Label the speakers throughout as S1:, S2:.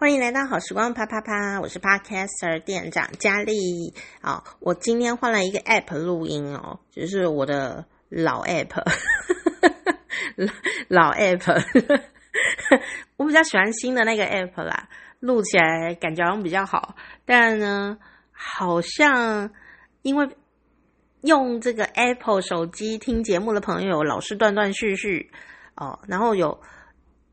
S1: 欢迎来到好时光啪啪啪，我是 Podcaster 店长佳丽。啊，我今天换了一个 App 录音哦，就是我的老 App，老 App。我比较喜欢新的那个 App 啦，录起来感觉好像比较好。但呢，好像因为用这个 Apple 手机听节目的朋友老是断断续续哦，然后有。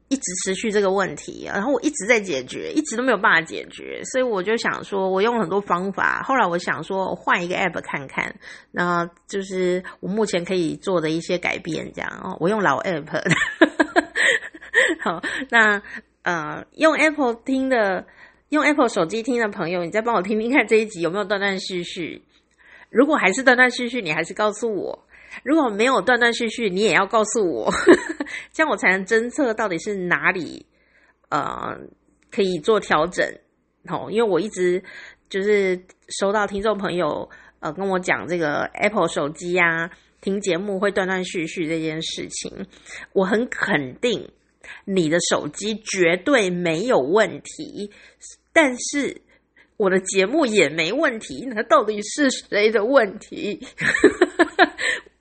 S1: 一直持续这个问题，然后我一直在解决，一直都没有办法解决，所以我就想说，我用很多方法。后来我想说，我换一个 app 看看，那就是我目前可以做的一些改变，这样哦。我用老 app，好，那呃，用 Apple 听的，用 Apple 手机听的朋友，你再帮我听听看这一集有没有断断续续。如果还是断断续续，你还是告诉我。如果没有断断续续，你也要告诉我，这样我才能侦测到底是哪里呃可以做调整。哦，因为我一直就是收到听众朋友呃跟我讲这个 Apple 手机啊听节目会断断续续这件事情，我很肯定你的手机绝对没有问题，但是我的节目也没问题，那到底是谁的问题？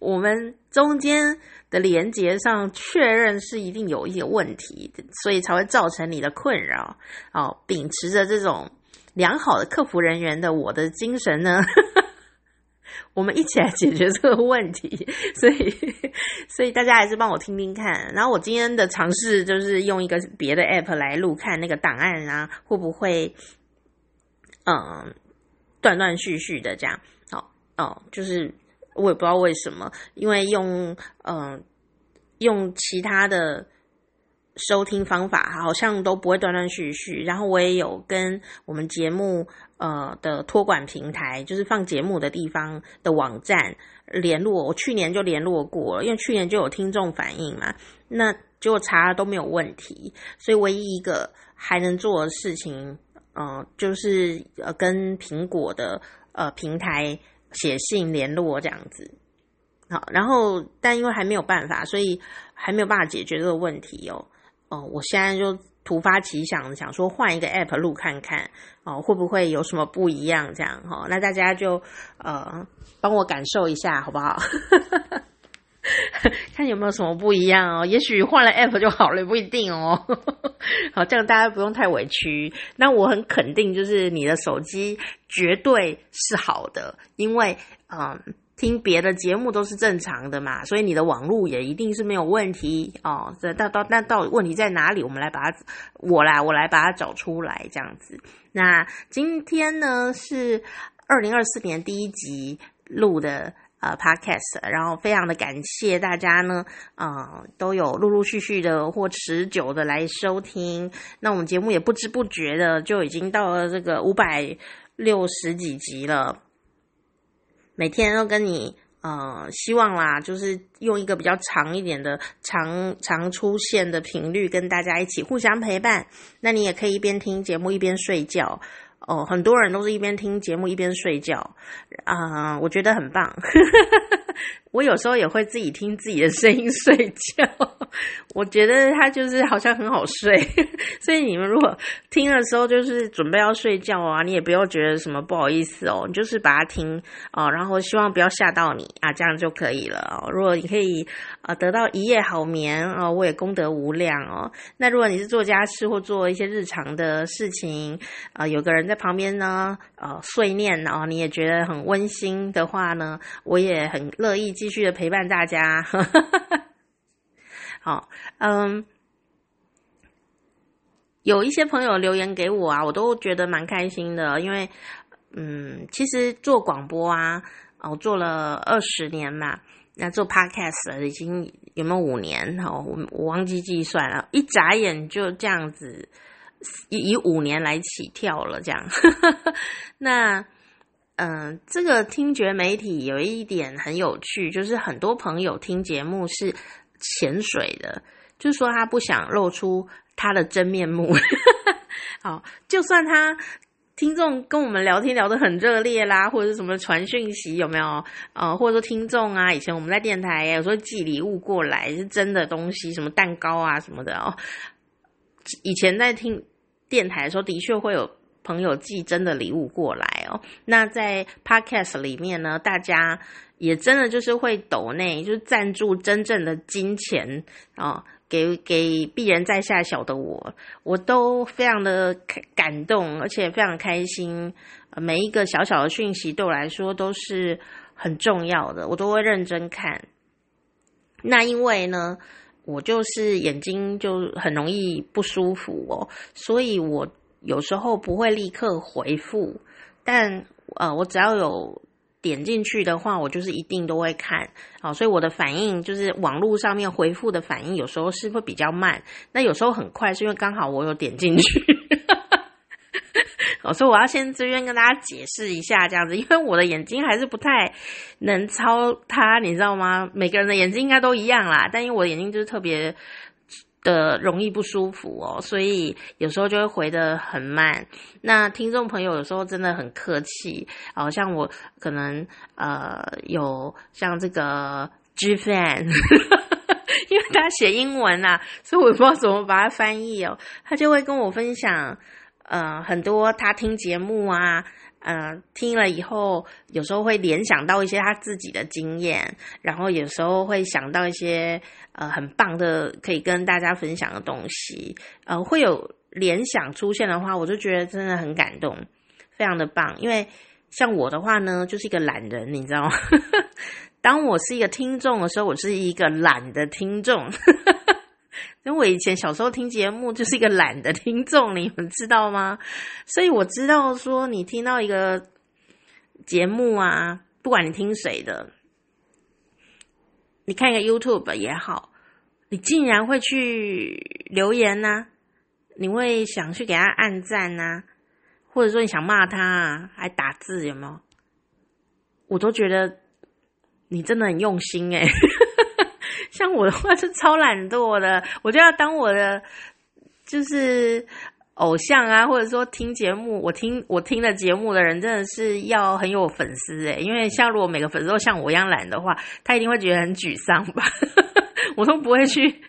S1: 我们中间的连接上确认是一定有一些问题，所以才会造成你的困扰。哦，秉持着这种良好的客服人员的我的精神呢，我们一起来解决这个问题。所以，所以大家还是帮我听听看。然后我今天的尝试就是用一个别的 app 来录，看那个档案啊会不会嗯断断续续的这样。哦哦，就是。我也不知道为什么，因为用嗯、用其他的收听方法，好像都不会断断续续。然后我也有跟我们节目呃的托管平台，就是放节目的地方的网站联络。我去年就联络过了，因为去年就有听众反映嘛，那结果查了都没有问题。所以唯一一个还能做的事情，嗯、呃，就是呃跟苹果的呃平台。写信联络这样子，好，然后但因为还没有办法，所以还没有办法解决这个问题哦。哦，我现在就突发奇想，想说换一个 app 录看看，哦，会不会有什么不一样？这样哈，那大家就呃帮我感受一下，好不好？看有没有什么不一样哦，也许换了 app 就好了，不一定哦。好，这样大家不用太委屈。那我很肯定，就是你的手机绝对是好的，因为嗯，听别的节目都是正常的嘛，所以你的网络也一定是没有问题哦。这到到那到底问题在哪里？我们来把它，我来我来把它找出来，这样子。那今天呢是二零二四年第一集录的。呃，Podcast，然后非常的感谢大家呢，呃，都有陆陆续续的或持久的来收听。那我们节目也不知不觉的就已经到了这个五百六十几集了。每天都跟你呃，希望啦，就是用一个比较长一点的常常出现的频率跟大家一起互相陪伴。那你也可以一边听节目一边睡觉。哦，很多人都是一边听节目一边睡觉，啊、我觉得很棒。我有时候也会自己听自己的声音睡觉，我觉得它就是好像很好睡。所以你们如果听的时候就是准备要睡觉啊，你也不要觉得什么不好意思哦，你就是把它听哦，然后希望不要吓到你啊，这样就可以了。如果你可以呃得到一夜好眠哦，我也功德无量哦。那如果你是做家事或做一些日常的事情啊、有个人在旁边呢，呃，碎念哦，你也觉得很温馨的话呢，我也很乐意继续的陪伴大家。好，嗯，有一些朋友留言给我啊，我都觉得蛮开心的，因为嗯，其实做广播啊，哦做了二十年嘛，那做 podcast 已经有没有五年？哦，我我忘记计算了，一眨眼就这样子。以以五年来起跳了，这样。那，嗯、这个听觉媒体有一点很有趣，就是很多朋友听节目是潜水的，就是说他不想露出他的真面目。好，就算他听众跟我们聊天聊得很热烈啦，或者是什么传讯息有没有？呃，或者说听众啊，以前我们在电台有时候寄礼物过来是真的东西，什么蛋糕啊什么的哦。以前在听。电台的时候，的确会有朋友寄真的礼物过来哦。那在 Podcast 里面呢，大家也真的就是会抖内，就是赞助真正的金钱哦。给给鄙人在下小的我，我都非常的感动，而且非常开心。每一个小小的讯息对我来说都是很重要的，我都会认真看。那因为呢，我就是眼睛就很容易不舒服哦，所以我有时候不会立刻回复，但呃，我只要有。点进去的话，我就是一定都会看，好，所以我的反应就是网络上面回复的反应，有时候是会比较慢，那有时候很快，是因为刚好我有点进去，所以我要先这边跟大家解释一下这样子，因为我的眼睛还是不太能操它，你知道吗？每个人的眼睛应该都一样啦，但因为我的眼睛就是特别。的容易不舒服哦，所以有时候就会回得很慢。那听众朋友有时候真的很客气，好像我可能呃有像这个 G fan，因为他写英文啊，所以我不知道怎么把它翻译哦。他就会跟我分享呃很多他听节目啊。呃，听了以后，有时候会联想到一些他自己的经验，然后有时候会想到一些呃很棒的可以跟大家分享的东西，呃，会有联想出现的话，我就觉得真的很感动，非常的棒。因为像我的话呢，就是一个懒人，你知道吗？当我是一个听众的时候，我是一个懒的听众。因为我以前小时候听节目就是一个懒的听众，你们知道吗？所以我知道说，你听到一个节目啊，不管你听谁的，你看一个 YouTube 也好，你竟然会去留言呐、你会想去给他按赞呐、或者说你想骂他啊，还打字有没有？我都觉得你真的很用心诶、像我的话是超懒惰的，我就要当我的就是偶像啊，或者说听节目，我听我听的节目的人真的是要很有粉丝诶，因为像如果每个粉丝都像我一样懒的话，他一定会觉得很沮丧吧。我都不会去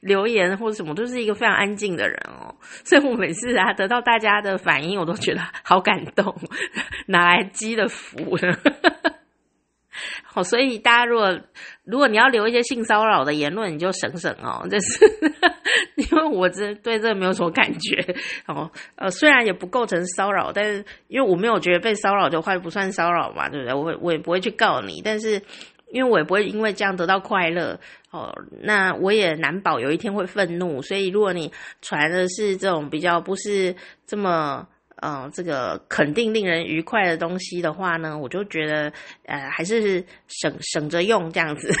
S1: 留言或者什么，都是一个非常安静的人哦，所以我每次啊得到大家的反应，我都觉得好感动，哪来积的福呢？好，所以大家如果如果你要留一些性骚扰的言论，你就省省哦。这是 因为我这对这没有什么感觉哦。呃，虽然也不构成骚扰，但是因为我没有觉得被骚扰的话不算骚扰嘛，对不对？我我也不会去告你，但是因为我也不会因为这样得到快乐哦。那我也难保有一天会愤怒，所以如果你传的是这种比较不是这么。嗯，这个肯定令人愉快的东西的话呢，我就觉得，呃，还是省省着用这样子。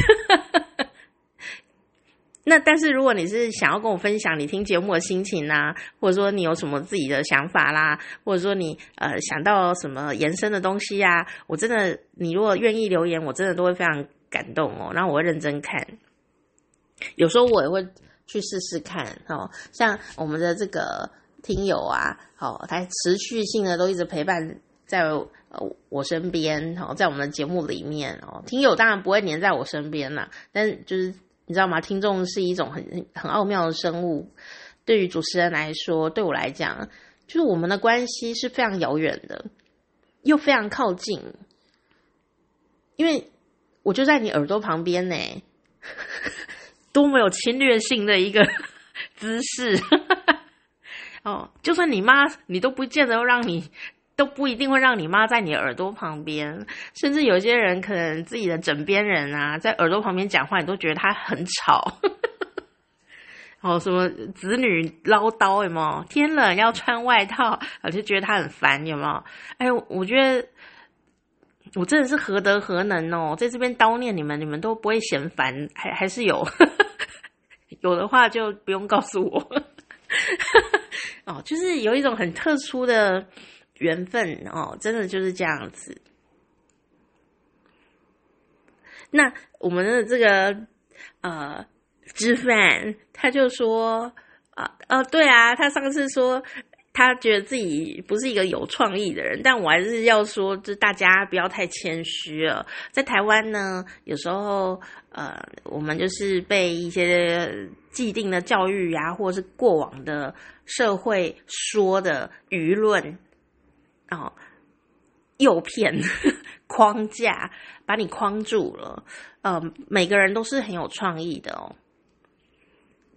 S1: 那但是如果你是想要跟我分享你听节目的心情啊，或者说你有什么自己的想法啦，或者说你呃想到什么延伸的东西啊，我真的，你如果愿意留言，我真的都会非常感动哦，然后我会认真看。有时候我也会去试试看哦，像我们的这个。听友啊，好，他持续性的都一直陪伴在呃我身边，哦，在我们的节目里面哦。听友当然不会黏在我身边啦，但就是你知道吗？听众是一种很很奥妙的生物，对于主持人来说，对我来讲，就是我们的关系是非常遥远的，又非常靠近，因为我就在你耳朵旁边呢，多么有侵略性的一个姿势。哦，就算你妈，你都不见得让你，都不一定会让你妈在你耳朵旁边。甚至有些人可能自己的枕边人啊，在耳朵旁边讲话，你都觉得他很吵。哦，什么子女唠叨有没有？天冷要穿外套，我就觉得他很烦，有没有？哎，我觉得我真的是何德何能哦，在这边叨念你们，你们都不会嫌烦，还还是有，有的话就不用告诉我。哦，就是有一种很特殊的缘分哦，真的就是这样子。那我们的这个呃，知饭他就说啊，哦，对啊，他上次说他觉得自己不是一个有创意的人，但我还是要说，就大家不要太谦虚了。在台湾呢，有时候呃，我们就是被一些既定的教育呀、或者是过往的社会说的舆论哦，诱骗 框架，把你框住了。呃，每个人都是很有创意的哦，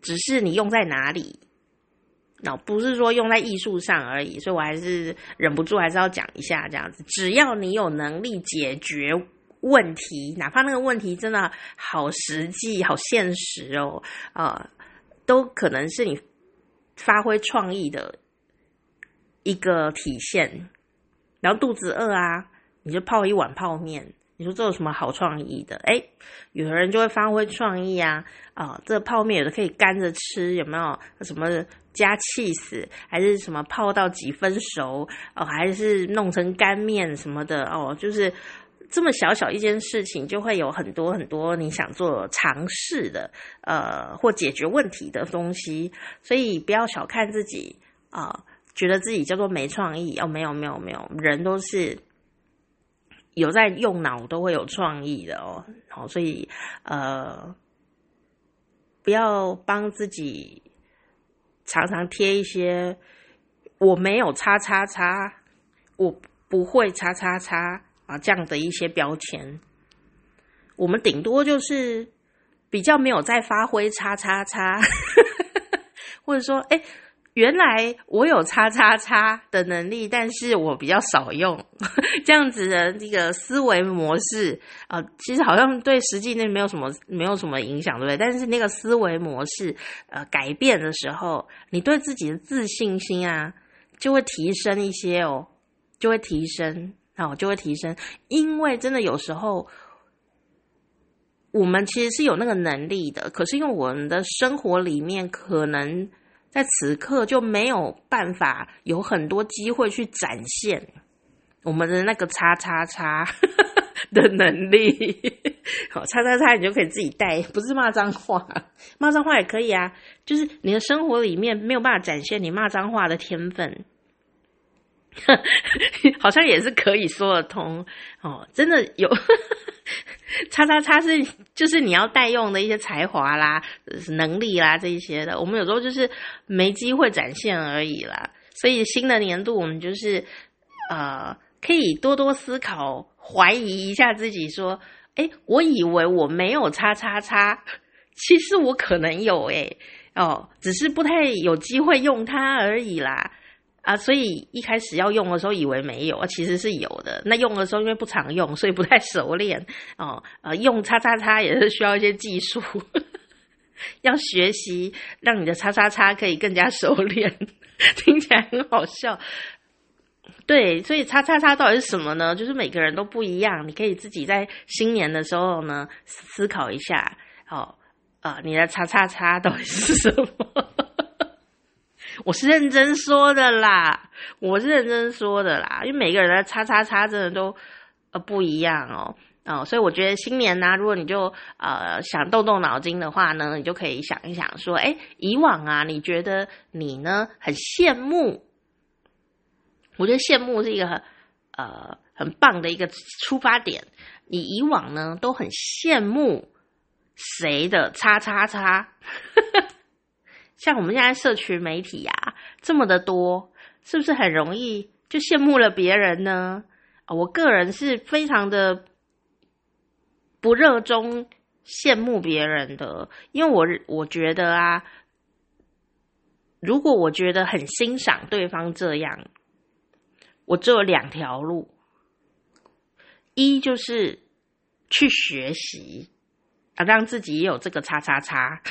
S1: 只是你用在哪里。那不是说用在艺术上而已，所以我还是忍不住还是要讲一下这样子。只要你有能力解决问题，哪怕那个问题真的好实际、好现实哦，呃，都可能是你发挥创意的一个体现。然后肚子饿啊，你就泡一碗泡面。你说这有什么好创意的？诶，有的人就会发挥创意啊！啊、哦，这泡面有的可以干着吃，有没有？什么加起司，还是什么泡到几分熟？哦，还是弄成干面什么的？哦，就是这么小小一件事情，就会有很多很多你想做尝试的，呃，或解决问题的东西。所以不要小看自己啊、呃，觉得自己叫做没创意哦，没有没有没有，人都是。有在用脑都会有创意的哦，好，所以呃，不要帮自己常常贴一些我没有叉叉叉，我不会叉叉叉啊这样的一些标签。我们顶多就是比较没有在发挥叉叉叉，或者说哎。诶原来我有叉叉叉的能力，但是我比较少用这样子的这个思维模式啊、其实好像对实际那没有什么没有什么影响，对不对？但是那个思维模式呃改变的时候，你对自己的自信心啊就会提升一些哦，就会提升哦，就会提升，因为真的有时候我们其实是有那个能力的，可是因为我们的生活里面可能。在此刻就没有办法有很多机会去展现我们的那个叉叉叉 的能力。好，叉叉叉你就可以自己带，不是骂脏话，骂脏话也可以啊。就是你的生活里面没有办法展现你骂脏话的天分。好像也是可以说得通哦，真的有 叉叉叉是就是你要带用的一些才华啦、能力啦这一些的，我们有时候就是没机会展现而已啦。所以新的年度我们就是呃可以多多思考，怀疑一下自己，说，诶，我以为我没有叉叉叉，其实我可能有诶，哦，只是不太有机会用它而已啦。啊，所以一开始要用的时候以为没有，其实是有的。那用的时候因为不常用，所以不太熟练哦。呃，用叉叉叉也是需要一些技术，要学习让你的叉叉叉可以更加熟练。听起来很好笑，对。所以叉叉叉到底是什么呢？就是每个人都不一样，你可以自己在新年的时候呢思考一下。哦，呃，你的叉叉叉到底是什么？我是认真说的啦，我是认真说的啦，因为每个人的叉叉叉真的都呃不一样哦，哦，所以我觉得新年呢、如果你就呃想动动脑筋的话呢，你就可以想一想说，诶，以往啊，你觉得你呢很羡慕，我觉得羡慕是一个很呃很棒的一个出发点，你以往呢都很羡慕谁的叉叉叉。像我们现在社群媒体呀、啊，这么的多，是不是很容易就羡慕了别人呢？我个人是非常的不热衷羡慕别人的，因为我我觉得啊，如果我觉得很欣赏对方这样，我只有两条路，一就是去学习啊，让自己也有这个叉叉叉。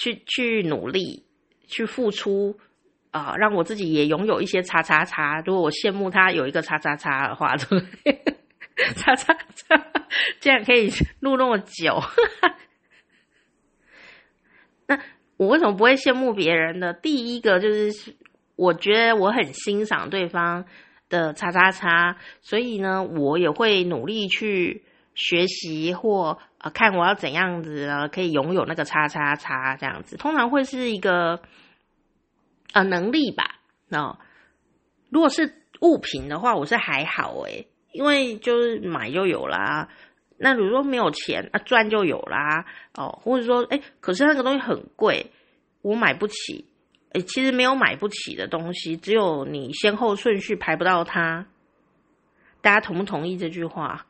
S1: 去去努力，去付出啊、让我自己也拥有一些叉叉叉。如果我羡慕他有一个叉叉叉的话，对 不对？叉叉叉，这样可以录那么久。那我为什么不会羡慕别人呢？第一个就是我觉得我很欣赏对方的叉叉叉，所以呢，我也会努力去学习或。啊，看我要怎样子呢？可以拥有那个叉叉叉这样子，通常会是一个呃能力吧，那如果是物品的话，我是还好诶，因为就是买就有啦。那如果说没有钱啊，赚就有啦。哦，或者说，诶，可是那个东西很贵，我买不起。诶，其实没有买不起的东西，只有你先后顺序排不到它。大家同不同意这句话？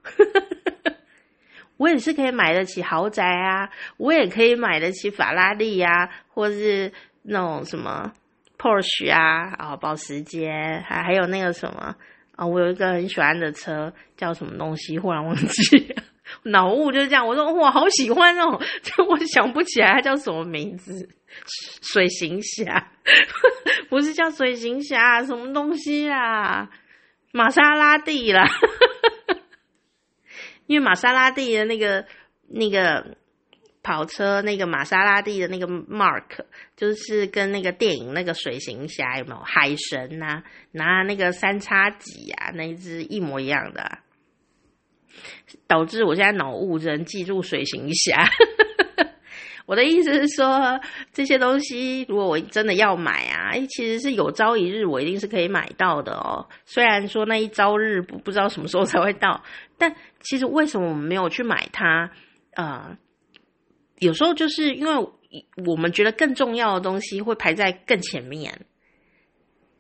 S1: 我也是可以买得起豪宅啊，我也可以买得起法拉利呀，或是那种什么 Porsche 啊，啊，保时捷，还还有那个什么啊，我有一个很喜欢的车，叫什么东西，忽然忘记，脑雾就是这样。我说哇，好喜欢哦，就 我想不起来它叫什么名字，水行侠，不是叫水行侠，什么东西啊？玛莎拉蒂啦。因为玛莎拉蒂的那个那个跑车，那个玛莎拉蒂的那个 mark，就是跟那个电影那个水行侠有没有海神呐、拿那个三叉戟啊，那一只一模一样的、导致我现在脑雾，只能记住水行侠。我的意思是说，这些东西如果我真的要买啊，哎，其实是有朝一日我一定是可以买到的哦。虽然说那一朝日不不知道什么时候才会到，但其实为什么我们没有去买它？呃，有时候就是因为我们觉得更重要的东西会排在更前面。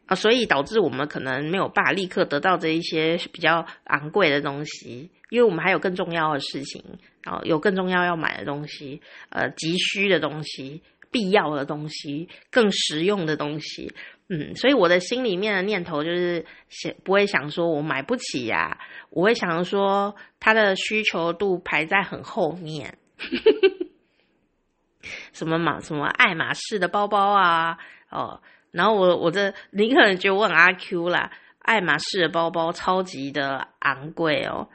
S1: 啊，所以导致我们可能没有办法立刻得到这一些比较昂贵的东西，因为我们还有更重要的事情，然后有更重要要买的东西，呃，急需的东西，必要的东西，更实用的东西，嗯，所以我的心里面的念头就是想不会想说我买不起呀，我会想说它的需求度排在很后面，什么马什么爱马仕的包包啊，哦。然后我我这你可能就问阿 Q 啦，爱马仕的包包超级的昂贵哦。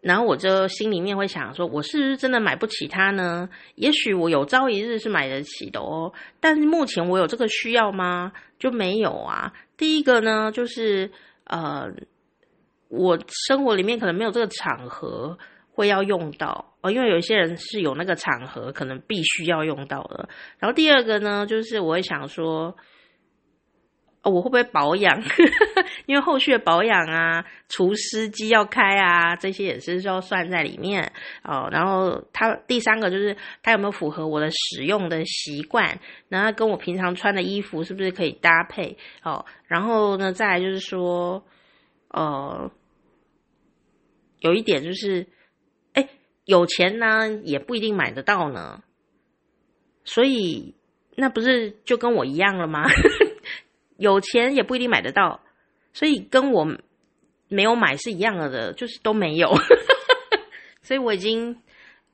S1: 然后我就心里面会想说，我是不是真的买不起它呢？也许我有朝一日是买得起的哦。但是目前我有这个需要吗？就没有啊。第一个呢，就是呃，我生活里面可能没有这个场合会要用到哦，因为有一些人是有那个场合可能必须要用到的。然后第二个呢，就是我会想说。哦，我会不会保养？因为后续的保养啊，除湿机要开啊，这些也是要算在里面哦。然后它第三个就是它有没有符合我的使用的习惯，然后跟我平常穿的衣服是不是可以搭配哦。然后呢，再来就是说，呃，有一点就是，哎，有钱呢也不一定买得到呢，所以那不是就跟我一样了吗？有钱也不一定买得到，所以跟我没有买是一样的，的就是都没有，所以我已经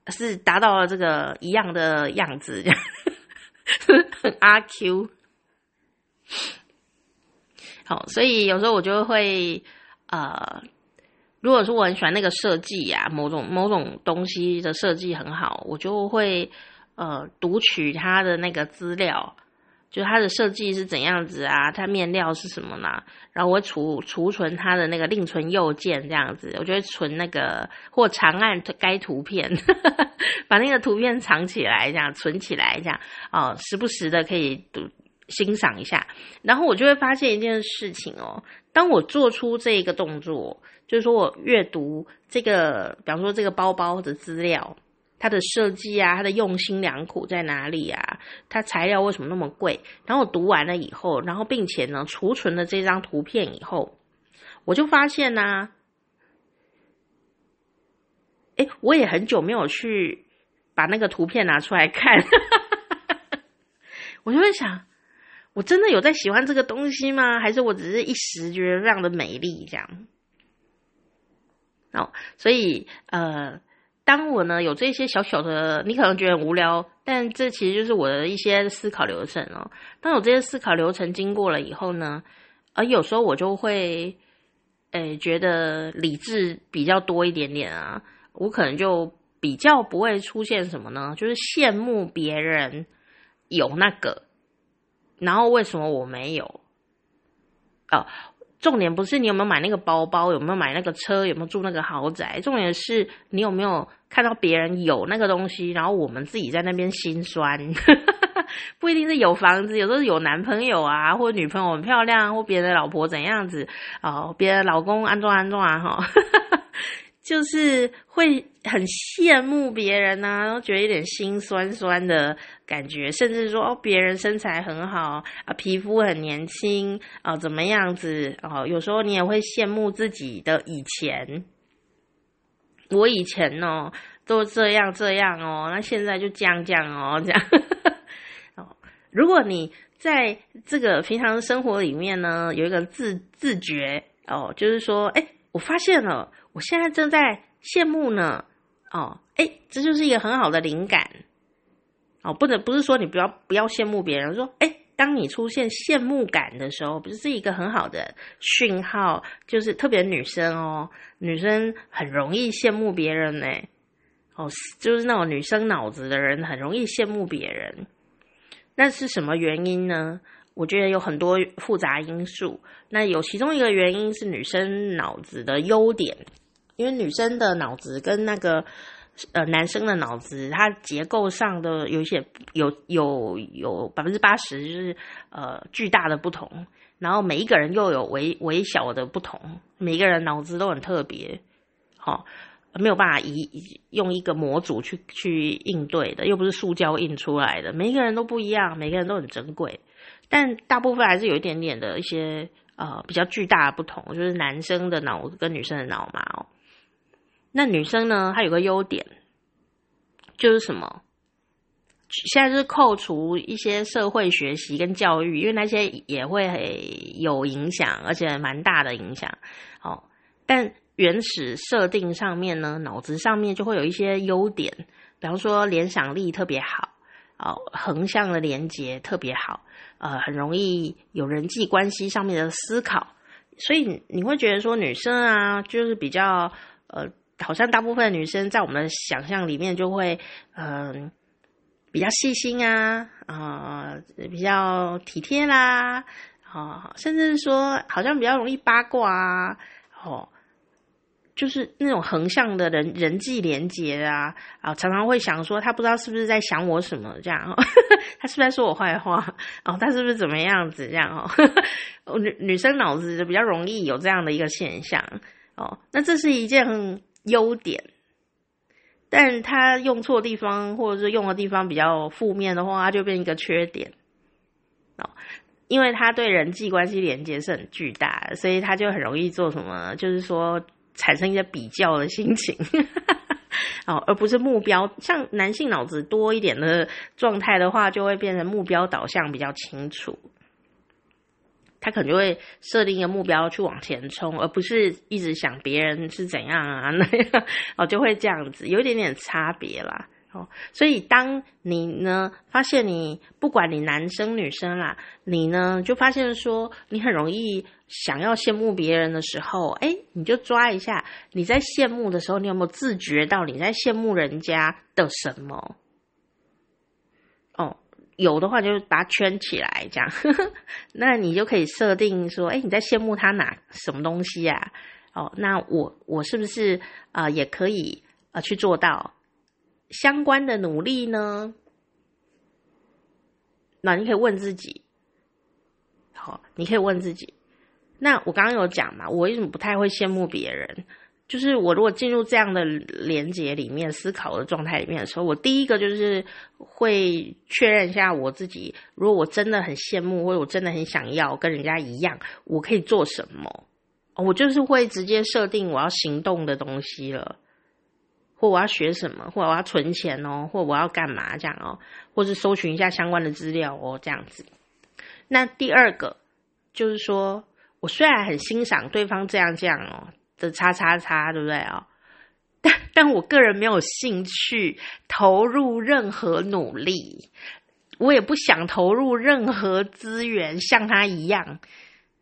S1: 是达到了这个一样的样子，很阿 Q。好，所以有时候我就会呃，如果说我很喜欢那个设计呀，某种某种东西的设计很好，我就会呃读取它的那个资料。就它的设计是怎样子啊？它面料是什么呢？然后我储储存它的那个另存右键这样子，我就会存那个或长按该图片，把那个图片藏起来，这样存起来，这样哦，时不时的可以读欣赏一下。然后我就会发现一件事情哦，当我做出这个动作，就是说我阅读这个，比方说这个包包的资料。它的设计啊，它的用心良苦在哪里啊？它材料为什么那么贵？然后我读完了以后，然后并且呢，储存了这张图片以后，我就发现呢、啊，诶，我也很久没有去把那个图片拿出来看，我就会想，我真的有在喜欢这个东西吗？还是我只是一时觉得非常的美丽这样？哦，所以呃。当我呢有这些小小的，你可能觉得很无聊，但这其实就是我的一些思考流程哦。当有这些思考流程经过了以后呢，而有时候我就会，诶，觉得理智比较多一点点啊。我可能就比较不会出现什么呢？就是羡慕别人有那个，然后为什么我没有？哦。重点不是你有没有买那个包包，有没有买那个车，有没有住那个豪宅。重点是你有没有看到别人有那个东西，然后我们自己在那边心酸。不一定是有房子，有时候有男朋友啊，或者女朋友很漂亮，或别的老婆怎样子哦，别的老公安装安装啊哈。就是会很羡慕别人呐、啊，然后觉得有点心酸酸的感觉，甚至说哦，别人身材很好啊，皮肤很年轻啊，怎么样子哦？有时候你也会羡慕自己的以前，我以前哦都这样这样哦，那现在就这样这样哦，这样 哦。如果你在这个平常生活里面呢，有一个自自觉哦，就是说，哎，我发现了。我现在正在羡慕呢，哦，哎，这就是一个很好的灵感，哦，不能不是说你不要不要羡慕别人，说，哎，当你出现羡慕感的时候，不是一个很好的讯号，就是特别女生哦，女生很容易羡慕别人呢，哦，就是那种女生脑子的人很容易羡慕别人，那是什么原因呢？我觉得有很多复杂因素，那有其中一个原因是女生脑子的优点。因为女生的脑子跟那个呃男生的脑子，它结构上的有一些有有有百分之八十就是呃巨大的不同，然后每一个人又有微微小的不同，每一个人脑子都很特别，好、没有办法一用一个模组去去应对的，又不是塑胶印出来的，每一个人都不一样，每个人都很珍贵，但大部分还是有一点点的一些呃比较巨大的不同，就是男生的脑子跟女生的脑嘛。那女生呢？她有个优点，就是什么？现在是扣除一些社会学习跟教育，因为那些也会有影响，而且蛮大的影响。哦，但原始设定上面呢，脑子上面就会有一些优点，比方说联想力特别好，哦，横向的连接特别好，呃，很容易有人际关系上面的思考，所以你会觉得说女生啊，就是比较呃。好像大部分女生在我们想象里面就会，嗯、呃，比较细心啊，啊、比较体贴啦，啊、甚至是说好像比较容易八卦啊，哦，就是那种横向的人人际连接啊，啊、常常会想说他不知道是不是在想我什么这样，呵 呵他是不是在说我坏话？哦，他是不是怎么样子这样？哦，女女生脑子比较容易有这样的一个现象哦，那这是一件。优点，但他用错地方，或者是用的地方比较负面的话，它就变一个缺点哦。因为他对人际关系连接是很巨大的，所以他就很容易做什么，就是说产生一些比较的心情 哦，而不是目标。像男性脑子多一点的状态的话，就会变成目标导向比较清楚。他可能就会设定一个目标去往前冲，而不是一直想别人是怎样啊那样哦，就会这样子，有一点点差别啦哦。所以当你呢发现你不管你男生女生啦，你呢就发现说你很容易想要羡慕别人的时候，哎，你就抓一下你在羡慕的时候，你有没有自觉到你在羡慕人家的什么？有的话就把它圈起来，这样，那你就可以设定说，哎，你在羡慕他哪什么东西呀？哦，那我我是不是啊、也可以啊、去做到相关的努力呢？那你可以问自己，好，你可以问自己。那我刚刚有讲嘛，我为什么不太会羡慕别人？就是我如果进入这样的连接里面、思考的状态里面的时候，我第一个就是会确认一下我自己。如果我真的很羡慕，或者我真的很想要跟人家一样，我可以做什么？我就是会直接设定我要行动的东西了，或我要学什么，或我要存钱哦，或我要干嘛这样哦，或是搜寻一下相关的资料哦，这样子。那第二个就是说，我虽然很欣赏对方这样这样哦。叉叉叉，对不对啊？但但我个人没有兴趣投入任何努力，我也不想投入任何资源，像他一样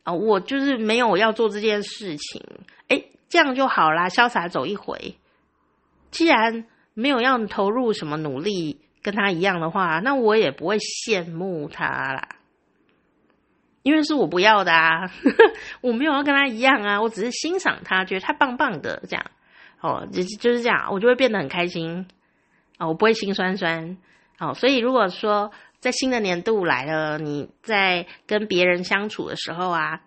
S1: 啊，我就是没有要做这件事情。诶，这样就好啦，潇洒走一回。既然没有要投入什么努力跟他一样的话，那我也不会羡慕他啦。因为是我不要的啊，我没有要跟他一样啊，我只是欣赏他，觉得他棒棒的这样，哦，就就是这样，我就会变得很开心，哦，我不会心酸酸，哦，所以如果说在新的年度来了，你在跟别人相处的时候啊，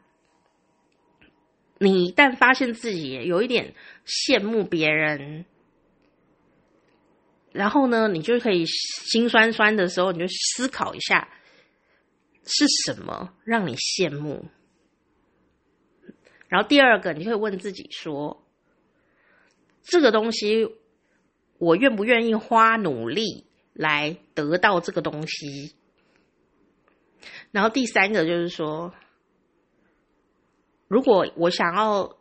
S1: 你一旦发现自己有一点羡慕别人，然后呢，你就可以心酸酸的时候，你就思考一下，是什么让你羡慕？然后第二个，你就会问自己说，这个东西我愿不愿意花努力来得到这个东西？然后第三个就是说，如果我想要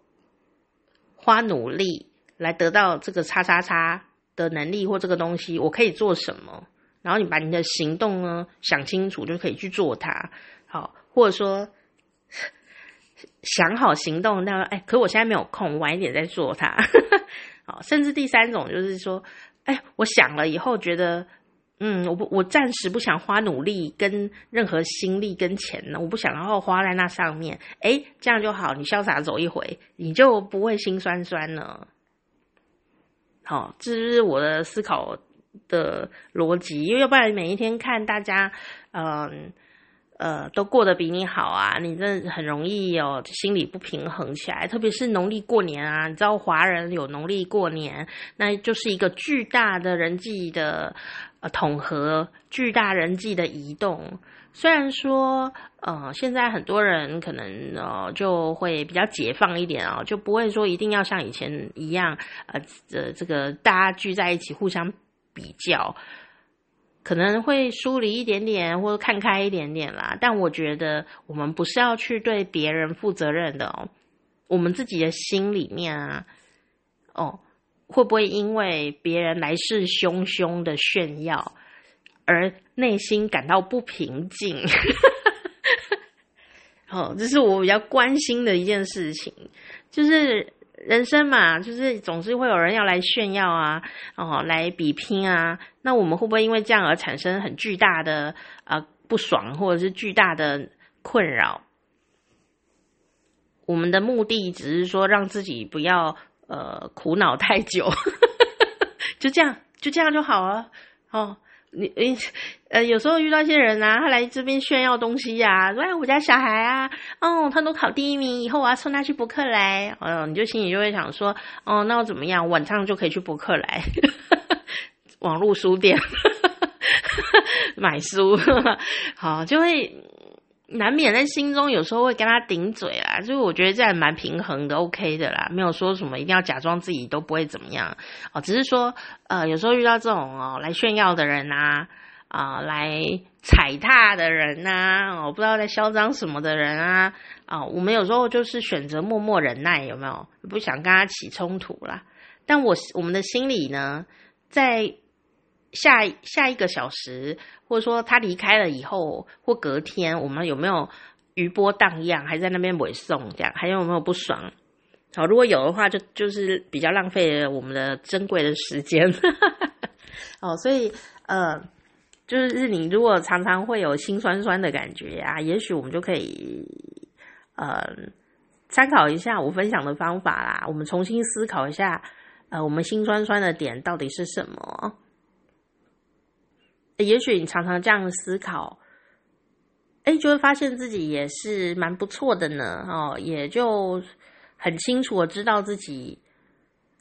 S1: 花努力来得到这个叉叉叉的能力或这个东西，我可以做什么？然后你把你的行动呢想清楚，就可以去做它。好，或者说想好行动，那哎，可我现在没有空，晚一点再做它。好，甚至第三种就是说，哎，我想了以后觉得。嗯，我不，我暂时不想花努力跟任何心力跟钱呢，我不想然后花在那上面。诶，这样就好，你潇洒走一回，你就不会心酸酸了。好，这是我的思考的逻辑，因为要不然每一天看大家，嗯。呃，都过得比你好啊，你这很容易哦，心理不平衡起来。特别是农历过年啊，你知道华人有农历过年，那就是一个巨大的人际的呃统合，巨大人际的移动。虽然说，呃，现在很多人可能呃就会比较解放一点哦，就不会说一定要像以前一样，呃，这这个大家聚在一起互相比较。可能会疏离一点点，或者看开一点点啦。但我觉得我们不是要去对别人负责任的哦。我们自己的心里面啊，哦，会不会因为别人来势汹汹的炫耀，而内心感到不平静？哦，这是我比较关心的一件事情，就是。人生嘛，就是总是会有人要来炫耀啊，哦，来比拼啊。那我们会不会因为这样而产生很巨大的呃不爽，或者是巨大的困扰？我们的目的只是说让自己不要呃苦恼太久，就这样，就这样就好了哦。你你呃，有时候遇到一些人啊，他来这边炫耀东西呀、啊，说哎，我家小孩啊，哦，他都考第一名，以后我要送他去补课来，哦，你就心里就会想说，哦，那我怎么样，晚上就可以去补课来，网络书店 买书，好，就会。难免在心中有时候会跟他顶嘴啦，所以我觉得这样蛮平衡的，OK 的啦，没有说什么一定要假装自己都不会怎么样哦，只是说呃有时候遇到这种哦来炫耀的人呐啊、呃、来踩踏的人呐、啊，我、不知道在嚣张什么的人啊啊、我们有时候就是选择默默忍耐，有没有？不想跟他起冲突啦，但我我们的心里呢，在。下下一个小时，或者说他离开了以后，或隔天，我们有没有余波荡漾，还在那边尾送这样，还有没有不爽？好，如果有的话，就就是比较浪费了我们的珍贵的时间。哦，所以呃，就是你如果常常会有心酸酸的感觉、啊，也许我们就可以呃参考一下我分享的方法啦，我们重新思考一下，呃，我们心酸酸的点到底是什么？也许你常常这样思考，哎，就会发现自己也是蛮不错的呢。哦，也就很清楚的知道自己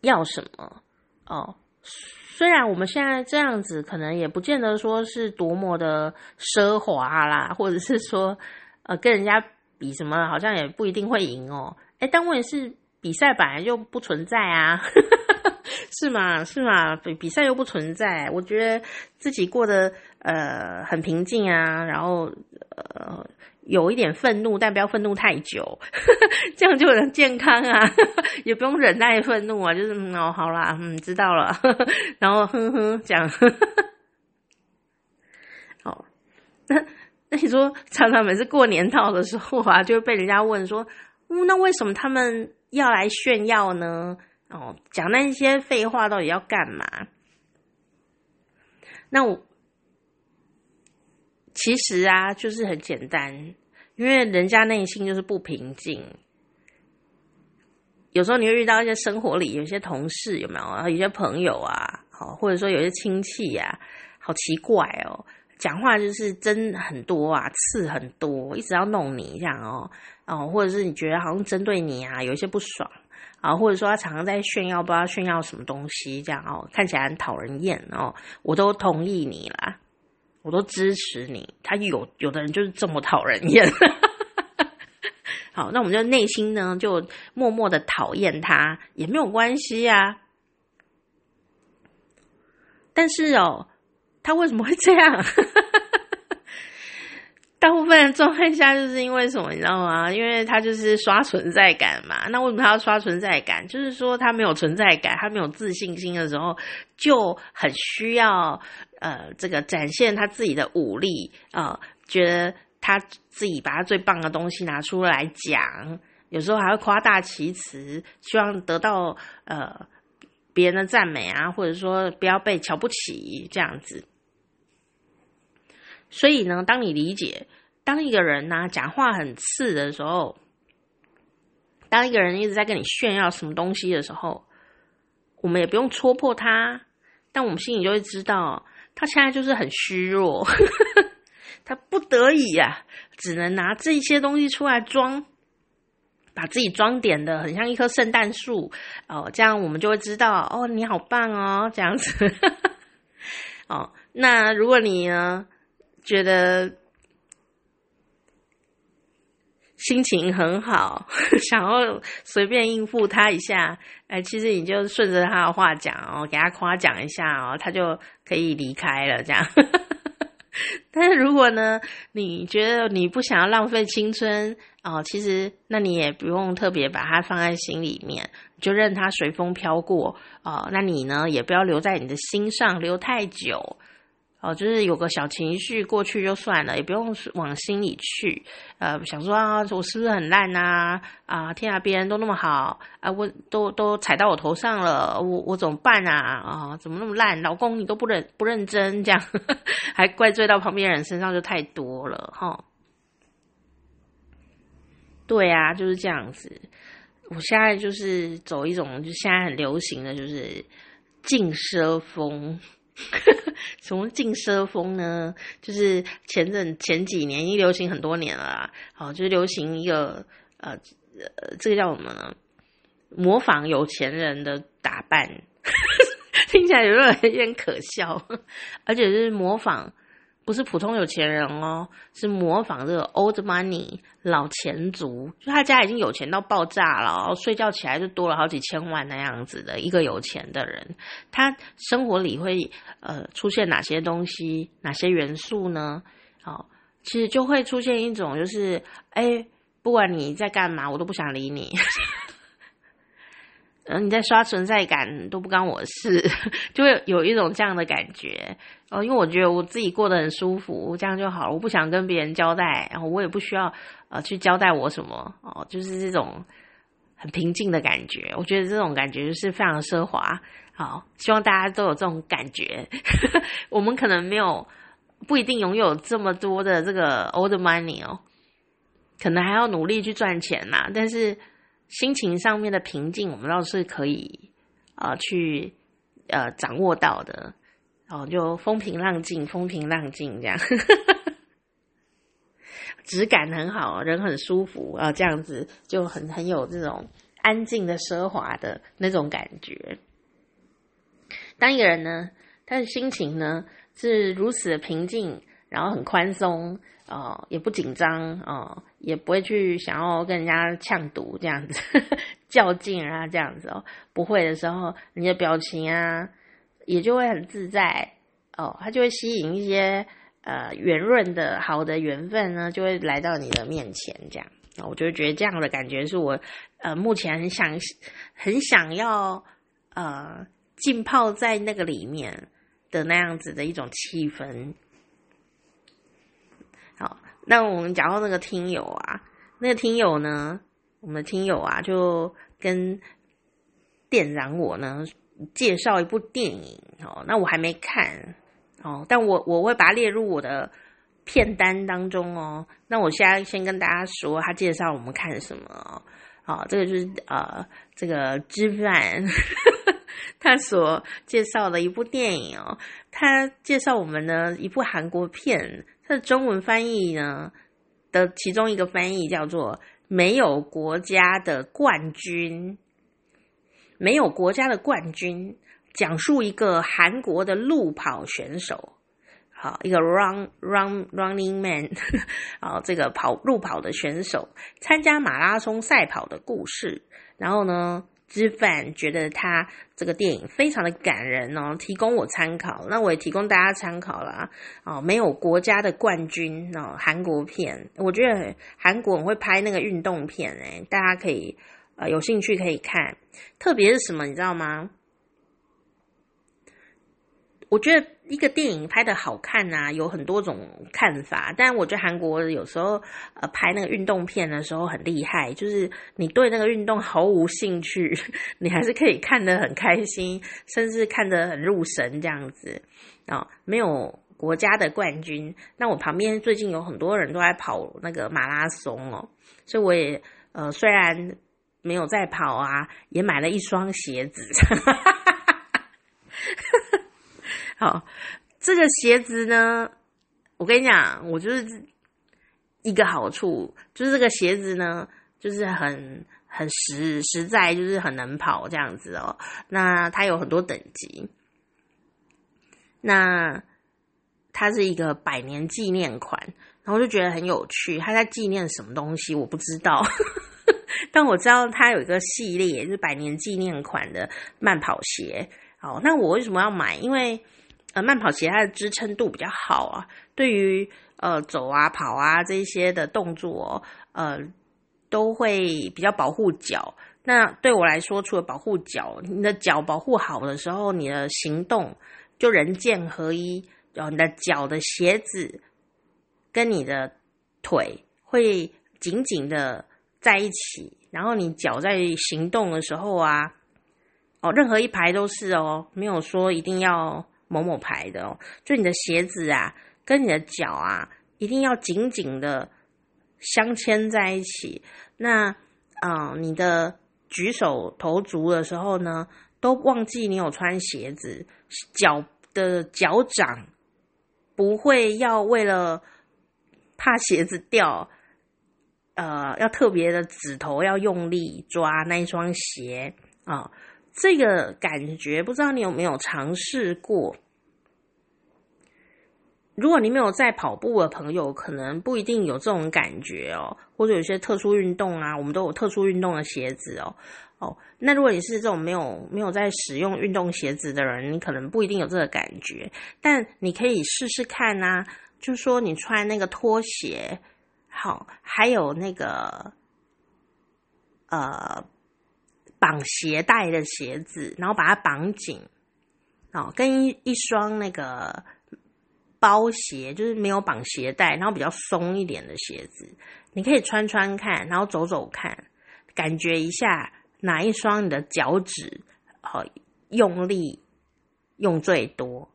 S1: 要什么。哦，虽然我们现在这样子，可能也不见得说是多么的奢华啦，或者是说，呃，跟人家比什么，好像也不一定会赢哦。哎，但问题是，比赛本来就不存在啊。是吗？是吗？比比赛又不存在，我觉得自己过得呃很平静啊，然后呃有一点愤怒，但不要愤怒太久，这样就很健康啊，也不用忍耐愤怒啊，就是嗯哦好啦，嗯知道了，然后哼哼讲，哦，那那你说常常每次过年到的时候啊，就会被人家问说，嗯，那为什么他们要来炫耀呢？哦，讲那些废话到底要干嘛？那我其实啊，就是很简单，因为人家内心就是不平静。有时候你会遇到一些生活里有些同事有没有？有些朋友啊，好，或者说有些亲戚呀，好奇怪哦，讲话就是针很多啊，刺很多，一直要弄你这样哦，哦，或者是你觉得好像针对你啊，有一些不爽啊，或者说他常常在炫耀，不知道炫耀什么东西，这样哦，看起来很讨人厌哦，我都同意你啦，我都支持你。他有有的人就是这么讨人厌，好，那我们就内心呢就默默的讨厌他也没有关系啊，但是哦。他为什么会这样？大部分的状态下就是因为什么，你知道吗？因为他就是刷存在感嘛。那为什么他要刷存在感？就是说他没有存在感，他没有自信心的时候，就很需要呃这个展现他自己的武力啊、呃，觉得他自己把他最棒的东西拿出来讲，有时候还会夸大其词，希望得到呃别人的赞美啊，或者说不要被瞧不起这样子。所以呢，当你理解，当一个人呢、啊、讲话很刺的时候，当一个人一直在跟你炫耀什么东西的时候，我们也不用戳破他，但我们心里就会知道，他现在就是很虚弱，他不得已呀、啊，只能拿这些东西出来装，把自己装点的很像一棵圣诞树哦，这样我们就会知道，哦，你好棒哦，这样子，哦，那如果你呢？觉得心情很好，想要随便应付他一下，哎，其实你就顺着他的话讲哦，给他夸奖一下哦，他就可以离开了这样。但是如果呢，你觉得你不想要浪费青春哦，其实那你也不用特别把它放在心里面，就任它随风飘过哦。那你呢，也不要留在你的心上留太久。哦，就是有个小情绪过去就算了，也不用往心里去。呃，想说啊，我是不是很烂啊？啊，天啊，别人都那么好啊，我都都踩到我头上了，我我怎么办啊？啊，怎么那么烂？老公你都不认不认真，这样 还怪罪到旁边人身上就太多了哈。对啊，就是这样子。我现在就是走一种，就现在很流行的就是禁奢风。什么禁奢风呢？就是前阵前几年已经流行很多年了啦，好，就是流行一个呃呃，这个叫什么呢？模仿有钱人的打扮，听起来有点有点可笑，而且是模仿。不是普通有钱人哦，是模仿这个 old money 老钱族，就他家已经有钱到爆炸了，睡觉起来就多了好几千万那样子的一个有钱的人，他生活里会呃出现哪些东西，哪些元素呢？好，其实就会出现一种就是，哎，不管你在干嘛，我都不想理你。嗯，你在刷存在感都不关我事，就会有一种这样的感觉哦。因为我觉得我自己过得很舒服，这样就好了。我不想跟别人交代，然后我也不需要呃去交代我什么哦，就是这种很平静的感觉。我觉得这种感觉就是非常奢华。好，希望大家都有这种感觉。我们可能没有，不一定拥有这么多的这个 old money 哦，可能还要努力去赚钱呐。但是。心情上面的平静，我们倒是可以啊、去呃掌握到的，哦，就风平浪静，风平浪静这样，质感很好，人很舒服啊、呃，这样子就很很有这种安静的奢华的那种感觉。当一个人呢，他的心情呢是如此的平静，然后很宽松。啊，也不紧张啊，也不会去想要跟人家呛赌这样子呵呵较劲啊，这样子哦，不会的时候，你的表情啊，也就会很自在哦，他就会吸引一些呃圆润的好的缘分呢，就会来到你的面前这样。哦，我就觉得这样的感觉是我呃目前很想很想要呃浸泡在那个里面的那样子的一种气氛。那我们讲到那个听友啊，那个听友呢，我们的听友啊，就跟电染我呢介绍一部电影哦，那我还没看哦，但我我会把它列入我的片单当中哦。那我现在先跟大家说，他介绍我们看什么哦，哦这个就是呃这个知饭 他所介绍的一部电影哦，他介绍我们的一部韩国片，它的中文翻译呢的其中一个翻译叫做“没有国家的冠军”，没有国家的冠军，讲述一个韩国的路跑选手。好，一个 run run running man，啊，这个跑路跑的选手参加马拉松赛跑的故事。然后呢，知范觉得他这个电影非常的感人哦，提供我参考。那我也提供大家参考啦。哦。没有国家的冠军哦，韩国片，我觉得韩国人会拍那个运动片诶，大家可以呃有兴趣可以看。特别是什么，你知道吗？我觉得一个电影拍的好看呐、有很多种看法。但我觉得韩国有时候呃拍那个运动片的时候很厉害，就是你对那个运动毫无兴趣，你还是可以看得很开心，甚至看得很入神这样子啊、哦。没有国家的冠军，那我旁边最近有很多人都在跑那个马拉松哦，所以我也呃虽然没有在跑啊，也买了一双鞋子。好，这个鞋子呢，我跟你讲，我就是一个好处，就是这个鞋子呢，就是很很实实在，就是很能跑这样子哦。那它有很多等级，那它是一个百年纪念款，然后就觉得很有趣。它在纪念什么东西？我不知道，但我知道它有一个系列，就是百年纪念款的慢跑鞋。好，那我为什么要买？因为呃，慢跑鞋它的支撑度比较好啊，对于呃走啊、跑啊这些的动作，呃，都会比较保护脚。那对我来说，除了保护脚，你的脚保护好的时候，你的行动就人剑合一。然后你的脚的鞋子跟你的腿会紧紧的在一起，然后你脚在行动的时候啊，哦，任何一排都是哦，没有说一定要。某某牌的哦，就你的鞋子啊，跟你的脚啊，一定要紧紧的镶嵌在一起。那啊、你的举手投足的时候呢，都忘记你有穿鞋子，脚的脚掌不会要为了怕鞋子掉，呃，要特别的指头要用力抓那一双鞋啊。这个感觉不知道你有没有尝试过？如果你没有在跑步的朋友，可能不一定有这种感觉哦。或者有些特殊运动啊，我们都有特殊运动的鞋子哦。哦，那如果你是这种没有没有在使用运动鞋子的人，你可能不一定有这个感觉。但你可以试试看啊，就是说你穿那个拖鞋，好，还有那个呃。绑鞋带的鞋子，然后把它绑紧，哦，跟一一双那个包鞋，就是没有绑鞋带，然后比较松一点的鞋子，你可以穿穿看，然后走走看，感觉一下哪一双你的脚趾，好用力用最多。